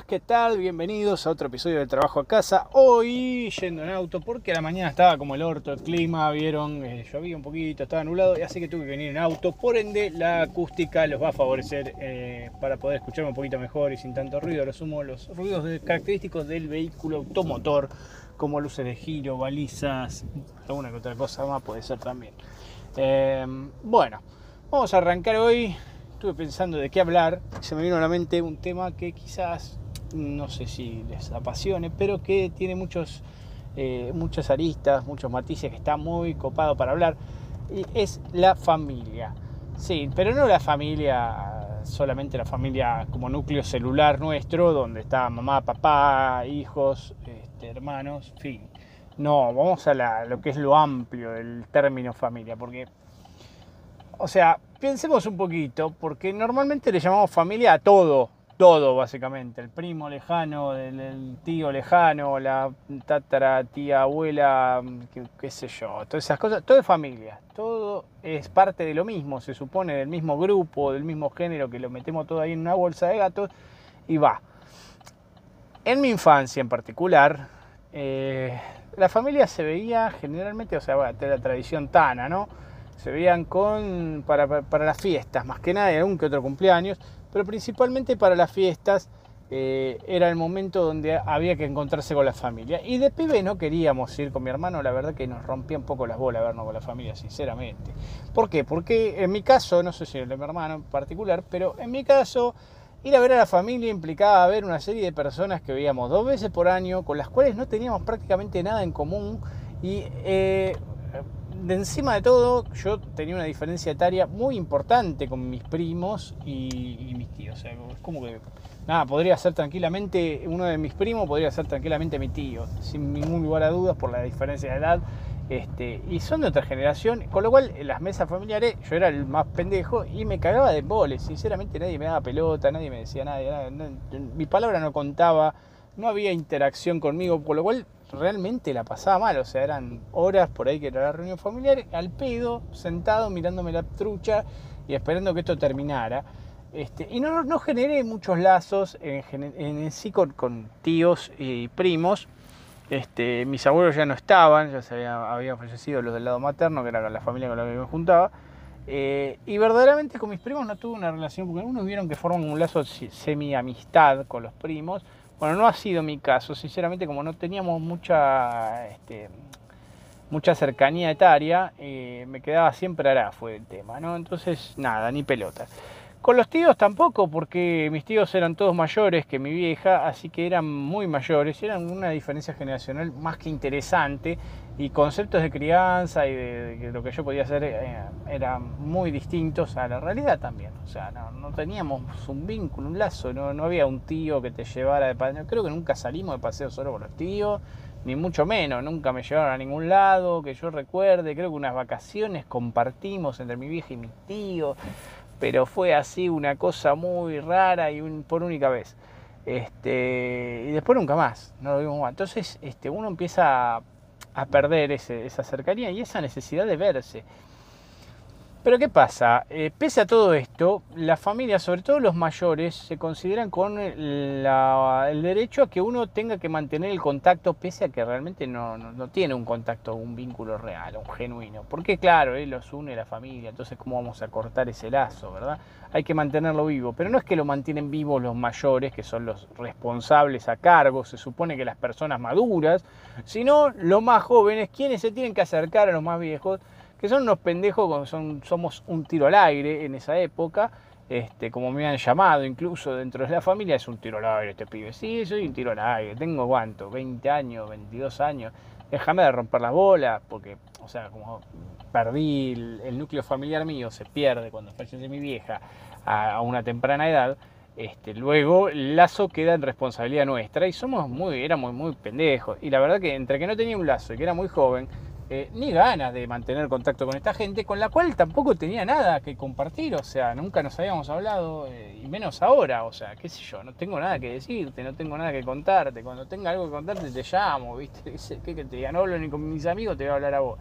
¿qué tal? Bienvenidos a otro episodio de Trabajo a Casa. Hoy yendo en auto porque a la mañana estaba como el orto, el clima, vieron, eh, llovía un poquito, estaba nublado, así que tuve que venir en auto. Por ende, la acústica los va a favorecer eh, para poder escucharme un poquito mejor y sin tanto ruido. Lo los ruidos característicos del vehículo automotor, como luces de giro, balizas, alguna que otra cosa más puede ser también. Eh, bueno, vamos a arrancar hoy estuve pensando de qué hablar, se me vino a la mente un tema que quizás, no sé si les apasione, pero que tiene muchos, eh, muchas aristas, muchos matices, que está muy copado para hablar, y es la familia. Sí, pero no la familia, solamente la familia como núcleo celular nuestro, donde está mamá, papá, hijos, este, hermanos, fin. No, vamos a lo que es lo amplio del término familia, porque, o sea, pensemos un poquito, porque normalmente le llamamos familia a todo, todo básicamente, el primo lejano, el, tío lejano, la tatara, tía, abuela, qué, sé yo, todas esas cosas, todo es familia, todo es parte de lo mismo, se supone del mismo grupo, del mismo género, que lo metemos todo ahí en una bolsa de gatos y va. En mi infancia en particular, eh, la familia se veía generalmente, o sea, de la tradición tana, ¿no? Se veían con, para, las fiestas, más que nada, y algún que otro cumpleaños, pero principalmente para las fiestas eh, era el momento donde había que encontrarse con la familia. Y de pibe no queríamos ir con mi hermano, la verdad que nos rompía un poco las bolas vernos con la familia, sinceramente. ¿Por qué? Porque en mi caso, no sé si el de mi hermano en particular, pero en mi caso... Ir a ver a la familia implicaba ver una serie de personas que veíamos dos veces por año, con las cuales no teníamos prácticamente nada en común y eh, de encima de todo, yo tenía una diferencia etaria muy importante con mis primos y, mis tíos. O sea, es como que, nada, podría ser tranquilamente, uno de mis primos podría ser tranquilamente mi tío, sin ningún lugar a dudas por la diferencia de edad. Este, y son de otra generación, con lo cual en las mesas familiares yo era el más pendejo y me cagaba de boles. Sinceramente nadie me daba pelota, nadie me decía nada, mi palabra no contaba, no había interacción conmigo, con lo cual realmente la pasaba mal, o sea, eran horas por ahí que era la reunión familiar, al pedo, sentado mirándome la trucha y esperando que esto terminara. Este, y no, no generé muchos lazos en, sí con, tíos y primos. Este, mis abuelos ya no estaban, ya se habían, fallecido los del lado materno, que era la familia con la que me juntaba. Eh, y verdaderamente con mis primos no tuve una relación, porque algunos vieron que forman un lazo semi-amistad con los primos, bueno, no ha sido mi caso, sinceramente, como no teníamos mucha, este, mucha cercanía etaria, eh, me quedaba siempre hará, fue el tema, ¿no? Entonces, nada, ni pelota. Con los tíos tampoco, porque mis tíos eran todos mayores que mi vieja, así que eran muy mayores, eran una diferencia generacional más que interesante y conceptos de crianza y de, lo que yo podía hacer eh, eran muy distintos a la realidad también. O sea, no, teníamos un vínculo, un lazo, no, no, había un tío que te llevara de paseo. Creo que nunca salimos de paseo solo con los tíos, ni mucho menos, nunca me llevaron a ningún lado, que yo recuerde. Creo que unas vacaciones compartimos entre mi vieja y mi tío pero fue así una cosa muy rara y por única vez. Este, y después nunca más, no lo vimos más. Entonces este, uno empieza a, perder esa cercanía y esa necesidad de verse. Pero ¿qué pasa? Eh, pese a todo esto, las familias, sobre todo los mayores, se consideran con el derecho a que uno tenga que mantener el contacto, pese a que realmente no, tiene un contacto, un vínculo real, un genuino. Porque claro, él los une la familia, entonces ¿cómo vamos a cortar ese lazo, verdad? Hay que mantenerlo vivo. Pero no es que lo mantienen vivo los mayores, que son los responsables a cargo, se supone que las personas maduras, sino los más jóvenes, quienes se tienen que acercar a los más viejos que son unos pendejos, somos un tiro al aire en esa época, este, como me han llamado incluso dentro de la familia, es un tiro al aire este pibe. Sí, soy un tiro al aire, tengo cuánto, 20 años, 22 años, déjame de romper las bolas, porque, o sea, como perdí el, núcleo familiar mío, se pierde cuando fallece mi vieja a, una temprana edad, este, luego el lazo queda en responsabilidad nuestra y somos muy, éramos muy pendejos. Y la verdad que entre que no tenía un lazo y que era muy joven, eh, ni ganas de mantener contacto con esta gente, con la cual tampoco tenía nada que compartir, o sea, nunca nos habíamos hablado, eh, y menos ahora, o sea, qué sé yo, no tengo nada que decirte, no tengo nada que contarte, cuando tenga algo que contarte te llamo, ¿viste? ¿Qué que te diga? No hablo ni con mis amigos, te voy a hablar a vos.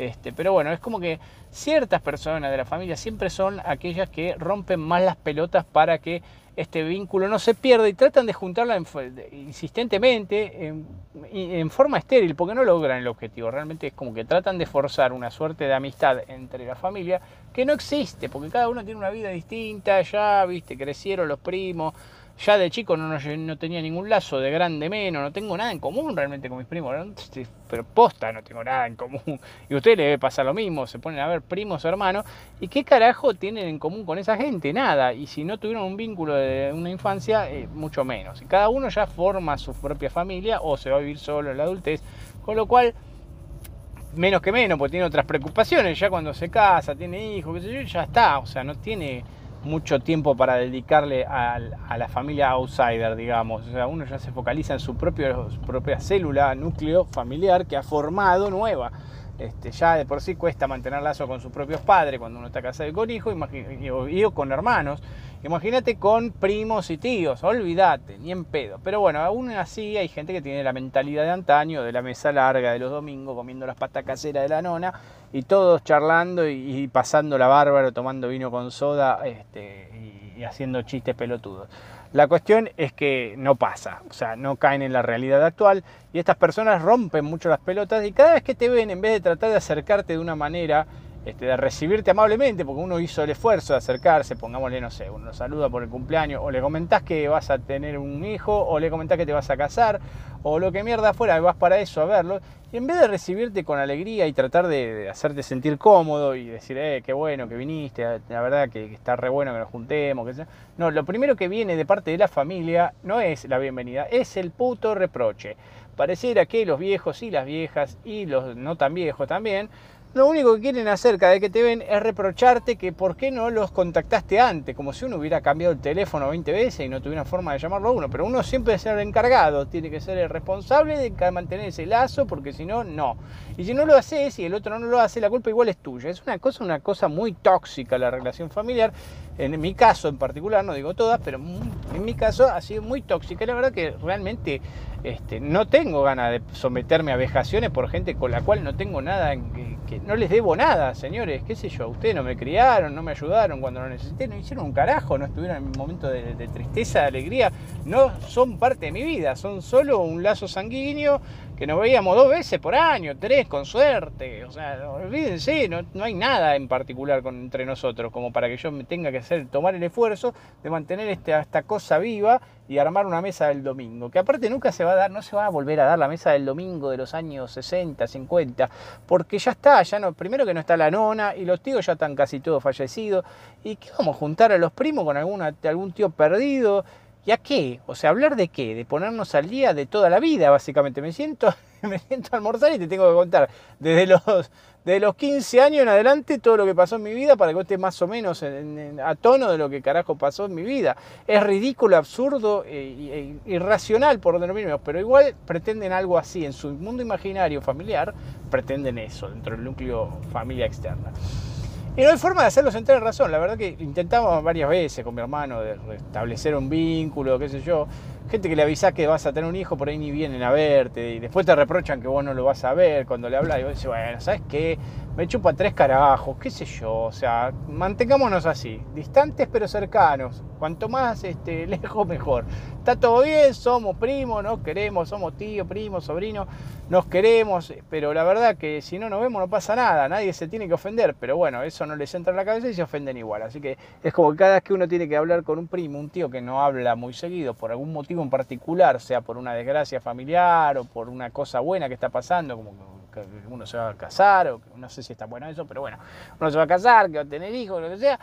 Este, pero bueno, es como que ciertas personas de la familia siempre son aquellas que rompen más las pelotas para que este vínculo no se pierda y tratan de juntarla insistentemente en, en, forma estéril porque no logran el objetivo. Realmente es como que tratan de forzar una suerte de amistad entre la familia que no existe porque cada uno tiene una vida distinta, ya, viste, crecieron los primos ya de chico no, no, tenía ningún lazo, de grande menos, no tengo nada en común realmente con mis primos, pero posta no tengo nada en común. Y a ustedes les pasar lo mismo, se ponen a ver primos, hermanos, ¿y qué carajo tienen en común con esa gente? Nada. Y si no tuvieron un vínculo de una infancia, eh, mucho menos. Y cada uno ya forma su propia familia o se va a vivir solo en la adultez, con lo cual menos que menos, porque tiene otras preocupaciones, ya cuando se casa, tiene hijos, ya está, o sea, no tiene mucho tiempo para dedicarle a, la familia outsider, digamos. O sea, uno ya se focaliza en su, propia célula, núcleo familiar que ha formado nueva. Este, ya de por sí cuesta mantener lazo con sus propios padres cuando uno está casado y con hijos, y con hermanos. Imagínate con primos y tíos, olvídate, ni en pedo. Pero bueno, aún así hay gente que tiene la mentalidad de antaño, de la mesa larga de los domingos, comiendo las patas caseras de la nona, y todos charlando y, pasando la bárbara, tomando vino con soda este, y, haciendo chistes pelotudos. La cuestión es que no pasa, o sea, no caen en la realidad actual y estas personas rompen mucho las pelotas y cada vez que te ven, en vez de tratar de acercarte de una manera este, de recibirte amablemente, porque uno hizo el esfuerzo de acercarse, pongámosle, no sé, uno saluda por el cumpleaños, o le comentás que vas a tener un hijo, o le comentás que te vas a casar, o lo que mierda fuera, vas para eso a verlo, y en vez de recibirte con alegría y tratar de, hacerte sentir cómodo y decir, eh, qué bueno que viniste, la verdad que, está re bueno que nos juntemos, que sea. no, lo primero que viene de parte de la familia no es la bienvenida, es el puto reproche. Pareciera que los viejos y las viejas, y los no tan viejos también, lo único que quieren hacer cada vez que te ven es reprocharte que por qué no los contactaste antes, como si uno hubiera cambiado el teléfono 20 veces y no tuviera forma de llamarlo a uno. Pero uno siempre ser el encargado, tiene que ser el responsable de mantener ese lazo, porque si no, no. Y si no lo haces y el otro no lo hace, la culpa igual es tuya. Es una cosa, una cosa muy tóxica la relación familiar. En mi caso en particular, no digo todas, pero en mi caso ha sido muy tóxica. La verdad que realmente este, no tengo ganas de someterme a vejaciones por gente con la cual no tengo nada, en, que, no les debo nada, señores, qué sé yo, ustedes no me criaron, no me ayudaron cuando lo necesité, no hicieron un carajo, no estuvieron en mi momento de, de tristeza, de alegría, no son parte de mi vida, son solo un lazo sanguíneo que nos veíamos dos veces por año, tres con suerte. O sea, olvídense, no, no hay nada en particular con, entre nosotros como para que yo me tenga que hacer, tomar el esfuerzo de mantener este, esta cosa viva y armar una mesa del domingo. Que aparte nunca se va a dar, no se va a volver a dar la mesa del domingo de los años 60, 50, porque ya está, ya no, primero que no está la nona y los tíos ya están casi todos fallecidos. ¿Y qué vamos a juntar a los primos con alguna, algún tío perdido? ¿Y a qué? O sea, hablar de qué? De ponernos al día de toda la vida, básicamente. Me siento, me siento a almorzar y te tengo que contar desde los, desde los 15 años en adelante todo lo que pasó en mi vida para que estés más o menos a tono de lo que carajo pasó en mi vida. Es ridículo, absurdo e, e irracional por miremos, pero igual pretenden algo así. En su mundo imaginario familiar pretenden eso, dentro del núcleo familia externa. Y no hay forma de hacerlos entrar en razón. La verdad que intentamos varias veces con mi hermano de restablecer un vínculo, qué sé yo. Gente que le avisa que vas a tener un hijo, por ahí ni vienen a verte y después te reprochan que vos no lo vas a ver cuando le hablas y vos decís, bueno, ¿sabes qué? Me chupa tres carajos, qué sé yo. O sea, mantengámonos así, distantes pero cercanos. Cuanto más este, lejos, mejor. Está todo bien, somos primos, nos queremos, somos tío, primo, sobrino, nos queremos, pero la verdad que si no nos vemos no pasa nada, nadie se tiene que ofender, pero bueno, eso no les entra en la cabeza y se ofenden igual. Así que es como cada vez que uno tiene que hablar con un primo, un tío que no habla muy seguido por algún motivo, en particular, sea por una desgracia familiar o por una cosa buena que está pasando, como que uno se va a casar, o no sé si está bueno eso, pero bueno, uno se va a casar, que va a tener hijos, lo que sea.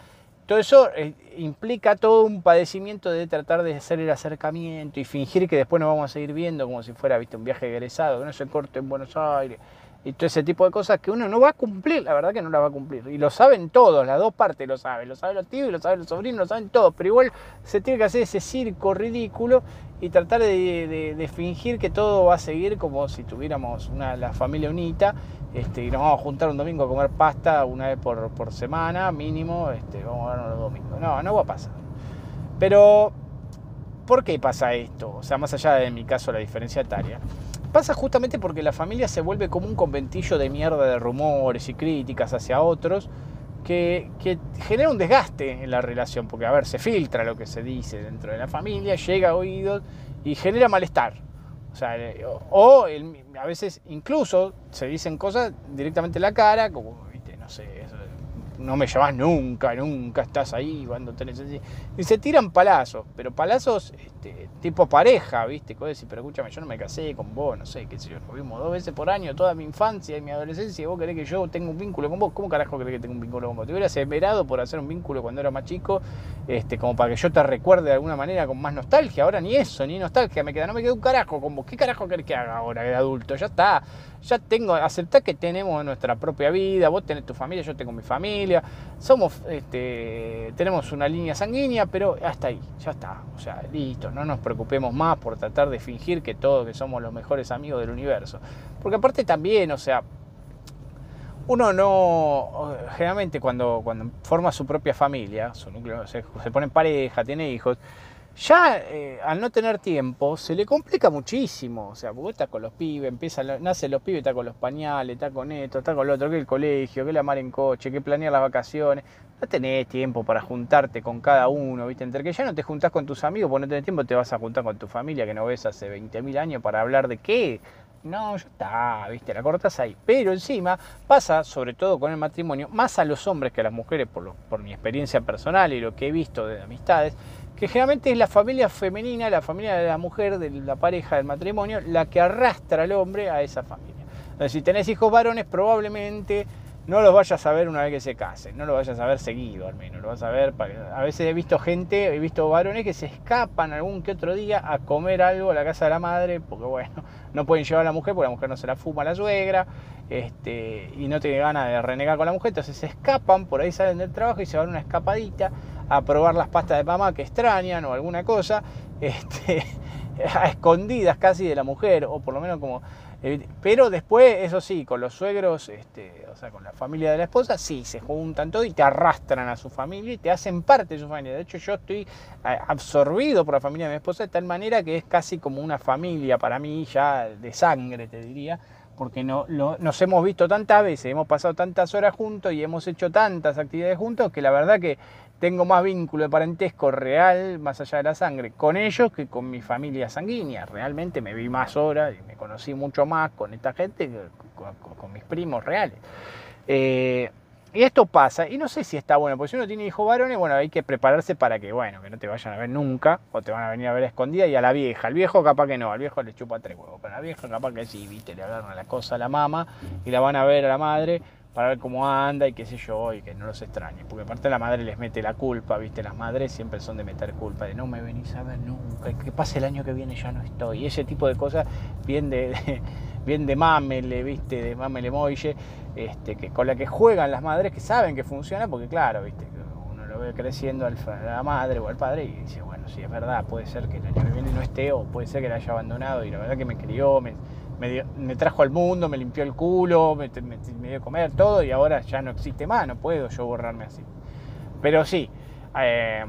Todo eso eh, implica todo un padecimiento de tratar de hacer el acercamiento y fingir que después nos vamos a seguir viendo como si fuera ¿viste? un viaje egresado, que no se corte en Buenos Aires y todo ese tipo de cosas que uno no va a cumplir, la verdad que no la va a cumplir. Y lo saben todos, las dos partes lo saben, lo saben los tíos y lo saben los sobrinos, lo saben todos, pero igual se tiene que hacer ese circo ridículo y tratar de, fingir que todo va a seguir como si tuviéramos una, la familia unita este, y nos vamos a juntar un domingo a comer pasta una vez por, semana, mínimo, este, vamos a vernos los domingos. No, no va a pasar. Pero, ¿por qué pasa esto? O sea, más allá de mi caso la diferencia etaria pasa justamente porque la familia se vuelve como un conventillo de mierda de rumores y críticas hacia otros que, genera un desgaste en la relación, porque a ver, se filtra lo que se dice dentro de la familia, llega a oídos y genera malestar. O sea, eh, o, a veces incluso se dicen cosas directamente en la cara, como, viste, no sé, no me llamas nunca, nunca estás ahí cuando tenés Y se tiran palazos, pero palazos este, tipo pareja, ¿viste? pero escúchame, yo no me casé con vos, no sé, qué sé yo, nos vimos dos veces por año, toda mi infancia y mi adolescencia, y vos querés que yo tenga un vínculo con vos, ¿cómo carajo querés que tenga un vínculo con vos? Te hubieras esperado por hacer un vínculo cuando era más chico, este, como para que yo te recuerde de alguna manera con más nostalgia, ahora ni eso, ni nostalgia me queda, no me queda un carajo con vos, ¿qué carajo querés que haga ahora de adulto? Ya está, ya tengo, aceptar que tenemos nuestra propia vida, vos tenés tu familia, yo tengo mi familia, somos, este, tenemos una línea sanguínea, pero hasta ahí, ya está, o sea, listo, no nos preocupemos más por tratar de fingir que todos, que somos los mejores amigos del universo, porque aparte también, o sea, uno no, generalmente cuando, cuando forma su propia familia, su núcleo, se, se pone en pareja, tiene hijos, ya eh, al no tener tiempo se le complica muchísimo. O sea, porque está con los pibes, empieza, nace los pibes, está con los pañales, está con esto, está con lo otro, que el colegio, que la mar en coche, que planear las vacaciones. No tenés tiempo para juntarte con cada uno, ¿viste? Entre que ya no te juntás con tus amigos, porque no tenés tiempo, te vas a juntar con tu familia que no ves hace 20.000 años para hablar de qué. No, ya está, ¿viste? La cortas ahí. Pero encima pasa, sobre todo con el matrimonio, más a los hombres que a las mujeres, por, por mi experiencia personal y lo que he visto de amistades, que generalmente es la familia femenina, la familia de la mujer, de la pareja, del matrimonio, la que arrastra al hombre a esa familia. Entonces, si tenés hijos varones, probablemente no los vayas a ver una vez que se casen, no los vayas a ver seguido al menos, lo vas a ver. A veces he visto gente, he visto varones que se escapan algún que otro día a comer algo a la casa de la madre, porque bueno, no pueden llevar a la mujer, porque la mujer no se la fuma a la suegra, este, y no tiene ganas de renegar con la mujer, entonces se escapan, por ahí salen del trabajo y se van una escapadita a probar las pastas de mamá que extrañan o alguna cosa, este, a escondidas casi de la mujer, o por lo menos como... Eh, pero después, eso sí, con los suegros, este, o sea, con la familia de la esposa, sí, se juntan todo y te arrastran a su familia y te hacen parte de su familia. De hecho, yo estoy absorbido por la familia de mi esposa de tal manera que es casi como una familia para mí ya de sangre, te diría porque no, nos hemos visto tantas veces, hemos pasado tantas horas juntos y hemos hecho tantas actividades juntos que la verdad que tengo más vínculo de parentesco real, más allá de la sangre, con ellos que con mi familia sanguínea. Realmente me vi más horas y me conocí mucho más con esta gente que con, mis primos reales. Eh, y esto pasa, y no sé si está bueno, porque si uno tiene hijos varones, bueno, hay que prepararse para que, bueno, que no te vayan a ver nunca, o te van a venir a ver escondida, y a la vieja, al viejo capaz que no, al viejo le chupa tres huevos, pero la vieja capaz que sí, viste, le agarran la cosa a la mamá, y la van a ver a la madre, para ver cómo anda y qué sé yo, y que no los extrañe. Porque aparte la madre les mete la culpa, ¿viste? Las madres siempre son de meter culpa, de no me venís a ver nunca, que pase el año que viene ya no estoy. Y ese tipo de cosas bien de, bien de mamele, ¿viste? De mamele moille, este, que, con la que juegan las madres que saben que funciona, porque claro, ¿viste? Uno lo ve creciendo a la madre o al padre y dice, bueno, sí, es verdad, puede ser que el año que viene no esté o puede ser que la haya abandonado y la verdad que me crió, me me, trajo al mundo, me limpió el culo, me, dio comer, todo, y ahora ya no existe más, no puedo yo borrarme así. Pero sí, eh,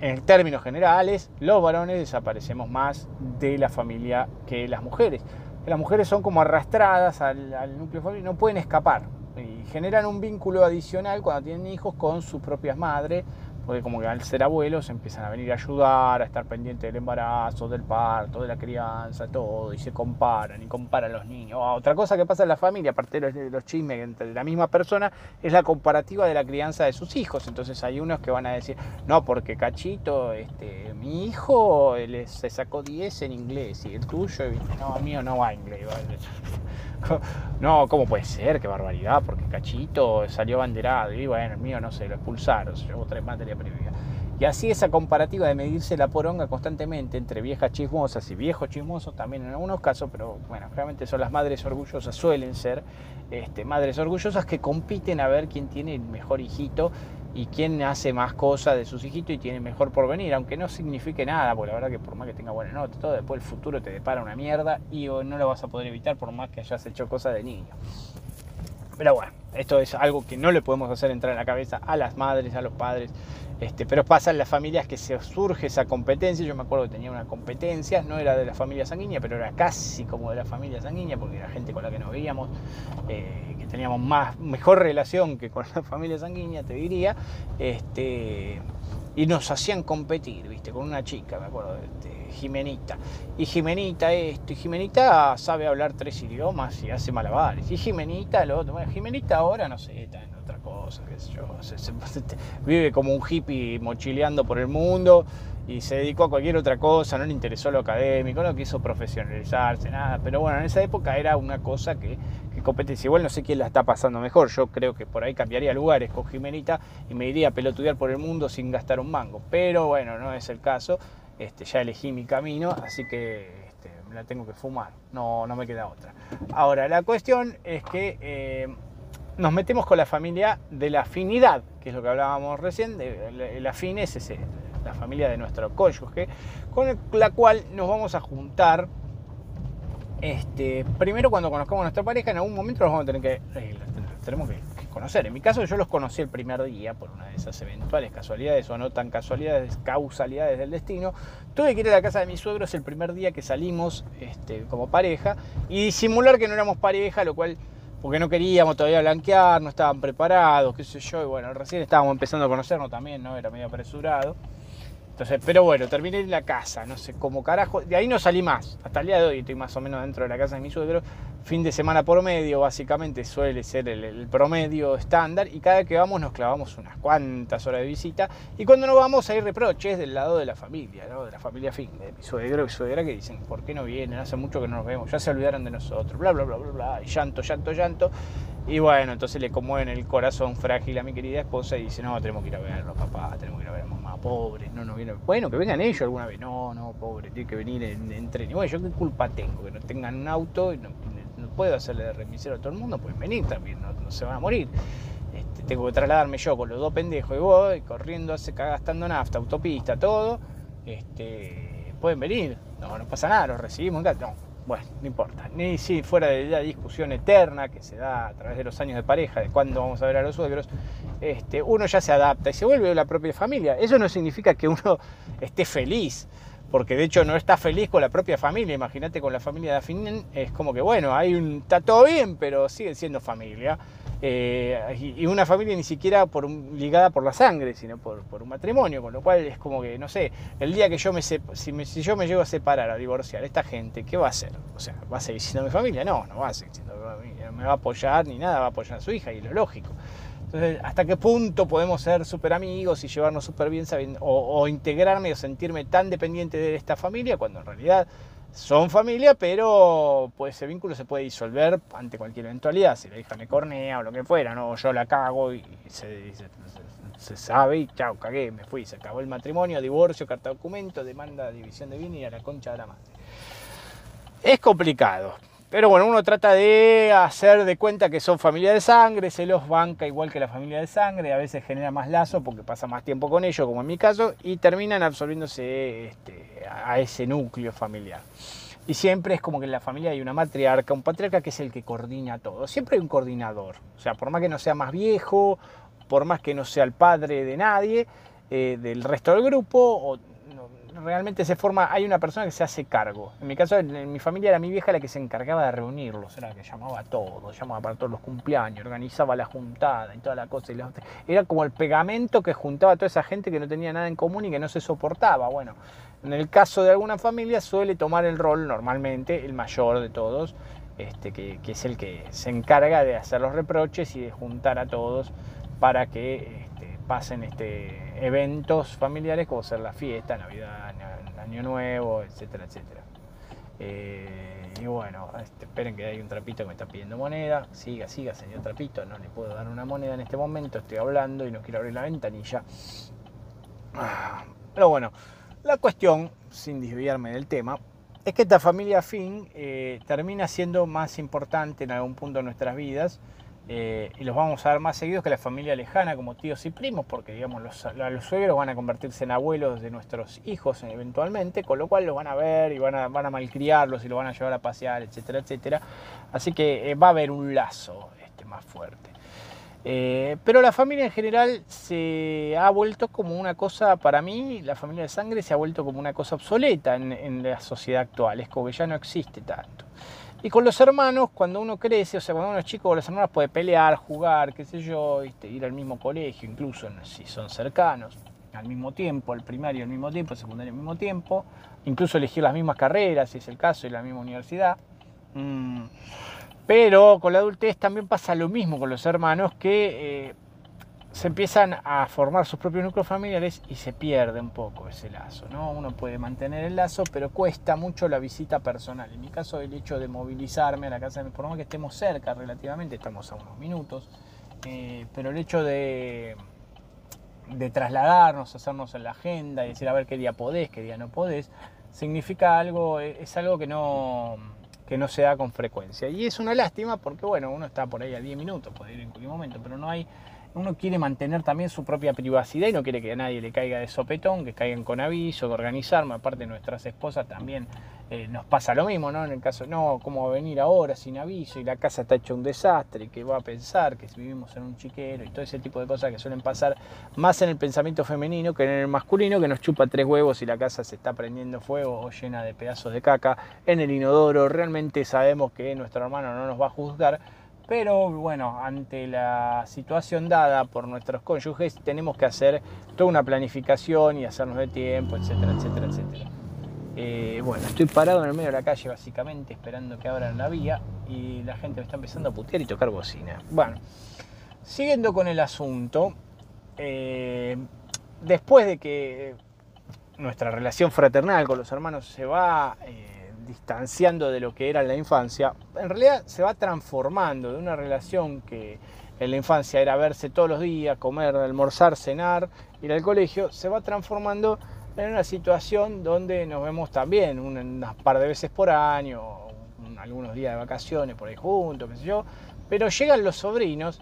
en términos generales, los varones desaparecemos más de la familia que las mujeres. Las mujeres son como arrastradas al, al núcleo familiar, no pueden escapar y generan un vínculo adicional cuando tienen hijos con sus propias madres porque como que al ser abuelos empiezan a venir a ayudar, a estar pendientes del embarazo, del parto, de la crianza, todo, y se comparan y comparan los niños. Ah, otra cosa que pasa en la familia, aparte de los chismes entre la misma persona, es la comparativa de la crianza de sus hijos. Entonces hay unos que van a decir, no, porque Cachito, este, mi hijo se sacó 10 en inglés y el tuyo, no, mío no va a inglés. No, ¿cómo puede ser? Qué barbaridad, porque Cachito salió banderado y bueno, el mío no sé, lo expulsaron, se llevó tres materias Y así esa comparativa de medirse la poronga constantemente entre viejas chismosas y viejos chismosos, también en algunos casos, pero bueno, realmente son las madres orgullosas, suelen ser este, madres orgullosas que compiten a ver quién tiene el mejor hijito y quién hace más cosas de sus hijitos y tiene mejor porvenir, aunque no signifique nada, porque la verdad que por más que tenga buena nota, todo después el futuro te depara una mierda y no lo vas a poder evitar por más que hayas hecho cosas de niño. Pero bueno, esto es algo que no le podemos hacer entrar en la cabeza a las madres, a los padres, este, pero pasa en las familias que se surge esa competencia. Yo me acuerdo que tenía una competencia, no era de la familia sanguínea, pero era casi como de la familia sanguínea, porque era gente con la que nos veíamos, eh, que teníamos más, mejor relación que con la familia sanguínea, te diría. Este, y nos hacían competir, ¿viste? Con una chica, me acuerdo, este, Jimenita. Y Jimenita esto, y Jimenita sabe hablar tres idiomas y hace malabares. Y Jimenita lo otro. Bueno, Jimenita ahora, no sé, en otra cosa, qué sé yo. vive como un hippie mochileando por el mundo y se dedicó a cualquier otra cosa, no le interesó lo académico, no quiso profesionalizarse, nada. Pero bueno, en esa época era una cosa que, que competencia. Igual no sé quién la está pasando mejor. Yo creo que por ahí cambiaría lugares con Jimenita y me iría a pelotudear por el mundo sin gastar un mango. Pero bueno, no es el caso. Este, ya elegí mi camino, así que este, la tengo que fumar. No, no me queda otra. Ahora, la cuestión es que eh, nos metemos con la familia de la afinidad, que es lo que hablábamos recién. De, el afín es la familia de nuestro cónyuge, con la cual nos vamos a juntar. Este, primero cuando conozcamos a nuestra pareja, en algún momento los vamos a tener que, eh, tenemos que, conocer. En mi caso yo los conocí el primer día por una de esas eventuales casualidades o no tan casualidades, causalidades del destino. Tuve que ir a la casa de mis suegros el primer día que salimos este, como pareja y disimular que no éramos pareja, lo cual porque no queríamos todavía blanquear, no estaban preparados, qué sé yo, y bueno, recién estábamos empezando a conocernos también, ¿no? Era medio apresurado pero bueno, terminé en la casa, no sé cómo carajo. De ahí no salí más. Hasta el día de hoy estoy más o menos dentro de la casa de mi suegro. Fin de semana por medio, básicamente suele ser el, promedio estándar. Y cada vez que vamos nos clavamos unas cuantas horas de visita. Y cuando no vamos hay reproches del lado de la familia, ¿no? de la familia fin, de mi suegro y suegra que dicen, ¿por qué no vienen? Hace mucho que no nos vemos, ya se olvidaron de nosotros, bla, bla, bla, bla, bla. Y llanto, llanto, llanto. Y bueno, entonces le conmueven el corazón frágil a mi querida esposa y dice, no, tenemos que ir a verlo, papá, tenemos que ir a ver a mamá, pobre, no, no viene. Bueno, que vengan ellos alguna vez. No, no, pobre, tiene que venir en, tren. Y bueno, yo qué culpa tengo, que no tengan un auto y no, puedo hacerle de remisero a todo el mundo, pueden venir también, no, se van a morir. Este, tengo que trasladarme yo con los dos pendejos y voy corriendo, se gastando nafta, autopista, todo. Este, pueden venir, no, no pasa nada, los recibimos, no, bueno, no importa. Ni si fuera de la discusión eterna que se da a través de los años de pareja, de cuándo vamos a ver a los suegros, este, uno ya se adapta y se vuelve la propia familia. Eso no significa que uno esté feliz, porque de hecho no está feliz con la propia familia. Imagínate con la familia de Afinen, es como que bueno, hay un, está todo bien, pero siguen siendo familia. Eh, y una familia ni siquiera por ligada por la sangre, sino por, un matrimonio, con lo cual es como que, no sé, el día que yo me, si, si yo me llego a separar, a divorciar, esta gente, ¿qué va a hacer? O sea, ¿va a seguir siendo mi familia? No, no va a seguir siendo mi familia, no me va a apoyar ni nada, va a apoyar a su hija, y lo lógico. Entonces, ¿hasta qué punto podemos ser súper amigos y llevarnos súper bien o, o integrarme o sentirme tan dependiente de esta familia cuando en realidad son familia, pero pues ese vínculo se puede disolver ante cualquier eventualidad, si la hija me cornea o lo que fuera, ¿no? yo la cago y se, se, sabe y chao, cagué, me fui, se acabó el matrimonio, divorcio, carta de documento, demanda, división de bienes y a la concha de la madre. Es complicado, pero bueno, uno trata de hacer de cuenta que son familia de sangre, se los banca igual que la familia de sangre, a veces genera más lazo porque pasa más tiempo con ellos, como en mi caso, y terminan absorbiéndose este, a ese núcleo familiar. Y siempre es como que en la familia hay una matriarca, un patriarca que es el que coordina todo. Siempre hay un coordinador. O sea, por más que no sea más viejo, por más que no sea el padre de nadie, eh, del resto del grupo, realmente se forma, hay una persona que se hace cargo. En mi caso, en, mi familia era mi vieja la que se encargaba de reunirlos, era la que llamaba a todos, llamaba para todos los cumpleaños, organizaba la juntada y toda la cosa. era como el pegamento que juntaba a toda esa gente que no tenía nada en común y que no se soportaba. Bueno, en el caso de alguna familia suele tomar el rol normalmente el mayor de todos, este, que, es el que se encarga de hacer los reproches y de juntar a todos para que pasen este eventos familiares como ser la fiesta, Navidad, Año Nuevo, etcétera, etcétera. Eh, y bueno, este, esperen que hay un trapito que me está pidiendo moneda. Siga, siga, señor trapito. No le puedo dar una moneda en este momento. Estoy hablando y no quiero abrir la ventanilla. Ah, pero bueno, la cuestión, sin desviarme del tema, es que esta familia fin eh, termina siendo más importante en algún punto de nuestras vidas eh, y los vamos a ver más seguidos que la familia lejana, como tíos y primos, porque digamos los, los, suegros van a convertirse en abuelos de nuestros hijos eventualmente, con lo cual los van a ver y van a, van a malcriarlos y los van a llevar a pasear, etcétera, etcétera. Así que eh, va a haber un lazo este, más fuerte. Eh, pero la familia en general se ha vuelto como una cosa, para mí, la familia de sangre se ha vuelto como una cosa obsoleta en, la sociedad actual, es como que ya no existe tanto. Y con los hermanos, cuando uno crece, o sea, cuando uno es chico, los hermanos puede pelear, jugar, qué sé yo, ir al mismo colegio, incluso si son cercanos, al mismo tiempo, el primario al mismo tiempo, el secundario al mismo tiempo, incluso elegir las mismas carreras, si es el caso, y la misma universidad. Mm. Pero con la adultez también pasa lo mismo con los hermanos que eh, se empiezan a formar sus propios núcleos familiares y se pierde un poco ese lazo. ¿no? Uno puede mantener el lazo, pero cuesta mucho la visita personal. En mi caso, el hecho de movilizarme a la casa de mi forma que estemos cerca relativamente, estamos a unos minutos, eh, pero el hecho de, trasladarnos, hacernos en la agenda y decir a ver qué día podés, qué día no podés, significa algo, es algo que no que no se da con frecuencia. Y es una lástima porque, bueno, uno está por ahí a 10 minutos, puede ir en cualquier momento, pero no hay uno quiere mantener también su propia privacidad y no quiere que a nadie le caiga de sopetón, que caigan con aviso, que organizarme. Aparte, nuestras esposas también eh, nos pasa lo mismo, ¿no? En el caso, no, ¿cómo va a venir ahora sin aviso y la casa está hecha un desastre? que va a pensar? Que vivimos en un chiquero y todo ese tipo de cosas que suelen pasar más en el pensamiento femenino que en el masculino, que nos chupa tres huevos y la casa se está prendiendo fuego o llena de pedazos de caca en el inodoro. Realmente sabemos que nuestro hermano no nos va a juzgar pero bueno, ante la situación dada por nuestros cónyuges, tenemos que hacer toda una planificación y hacernos de tiempo, etcétera, etcétera, etcétera. Eh, bueno, estoy parado en el medio de la calle básicamente esperando que abran la vía y la gente me está empezando a putear y tocar bocina. Bueno, siguiendo con el asunto, eh, después de que nuestra relación fraternal con los hermanos se va... Eh, distanciando de lo que era la infancia, en realidad se va transformando de una relación que en la infancia era verse todos los días, comer, almorzar, cenar, ir al colegio, se va transformando en una situación donde nos vemos también unas par de veces por año, algunos días de vacaciones por ahí juntos, qué sé yo, pero llegan los sobrinos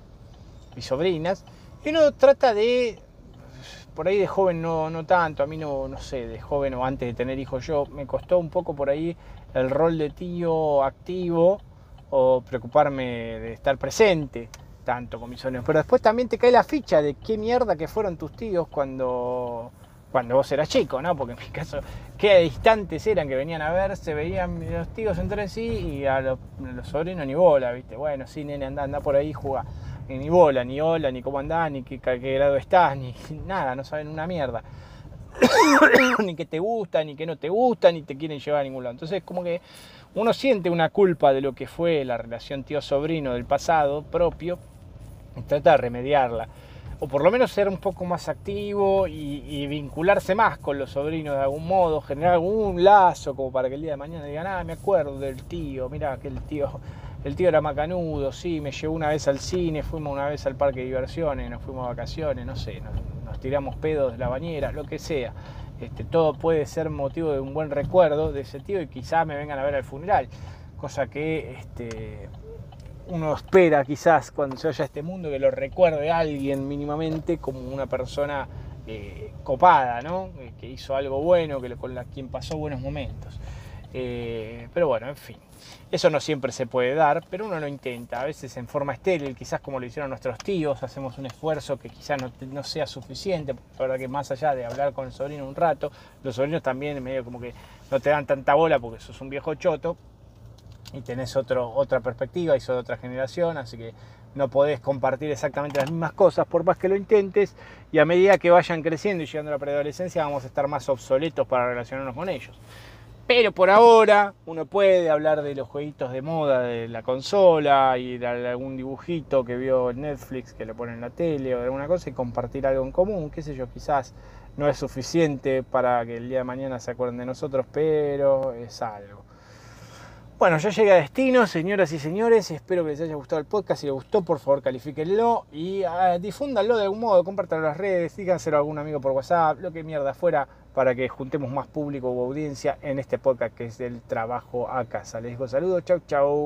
y sobrinas y uno trata de por ahí de joven no, no tanto, a mí no, no sé, de joven o antes de tener hijos yo, me costó un poco por ahí el rol de tío activo o preocuparme de estar presente tanto con mis sobrinos. Pero después también te cae la ficha de qué mierda que fueron tus tíos cuando, cuando vos eras chico, ¿no? Porque en mi caso, qué distantes eran que venían a ver, se veían los tíos entre sí y a los, sobrinos ni bola, ¿viste? Bueno, sí, nene, anda, anda por ahí, juega ni bola, ni hola, ni cómo andás, ni qué, qué grado estás, ni nada, no saben una mierda. ni que te gusta, ni que no te gusta, ni te quieren llevar a ningún lado. Entonces, como que uno siente una culpa de lo que fue la relación tío-sobrino del pasado propio y trata de remediarla. O por lo menos ser un poco más activo y, vincularse más con los sobrinos de algún modo, generar algún lazo como para que el día de mañana digan, ah, me acuerdo del tío, mira, aquel tío el tío era macanudo, sí, me llevó una vez al cine, fuimos una vez al parque de diversiones, nos fuimos a vacaciones, no sé, nos, tiramos pedos de la bañera, lo que sea. Este, todo puede ser motivo de un buen recuerdo de ese tío y quizás me vengan a ver al funeral, cosa que este, uno espera quizás cuando se vaya a este mundo que lo recuerde alguien mínimamente como una persona eh, copada, ¿no? Eh, que hizo algo bueno, que con la, quien pasó buenos momentos. Eh, pero bueno, en fin. Eso no siempre se puede dar, pero uno lo intenta, a veces en forma estéril, quizás como lo hicieron nuestros tíos, hacemos un esfuerzo que quizás no, sea suficiente, la verdad que más allá de hablar con el sobrino un rato, los sobrinos también medio como que no te dan tanta bola porque sos un viejo choto y tenés otro, otra perspectiva y sos de otra generación, así que no podés compartir exactamente las mismas cosas por más que lo intentes y a medida que vayan creciendo y llegando a la preadolescencia vamos a estar más obsoletos para relacionarnos con ellos. Pero por ahora uno puede hablar de los jueguitos de moda de la consola y de algún dibujito que vio en Netflix que le pone en la tele o de alguna cosa y compartir algo en común, qué sé yo, quizás no es suficiente para que el día de mañana se acuerden de nosotros, pero es algo. Bueno, ya llega a destino, señoras y señores. Espero que les haya gustado el podcast. Si les gustó, por favor, califíquenlo y uh, difúndanlo de algún modo. Compártanlo en las redes, díganselo a algún amigo por WhatsApp, lo que mierda fuera, para que juntemos más público o audiencia en este podcast que es del trabajo a casa. Les digo saludos, chau, chau.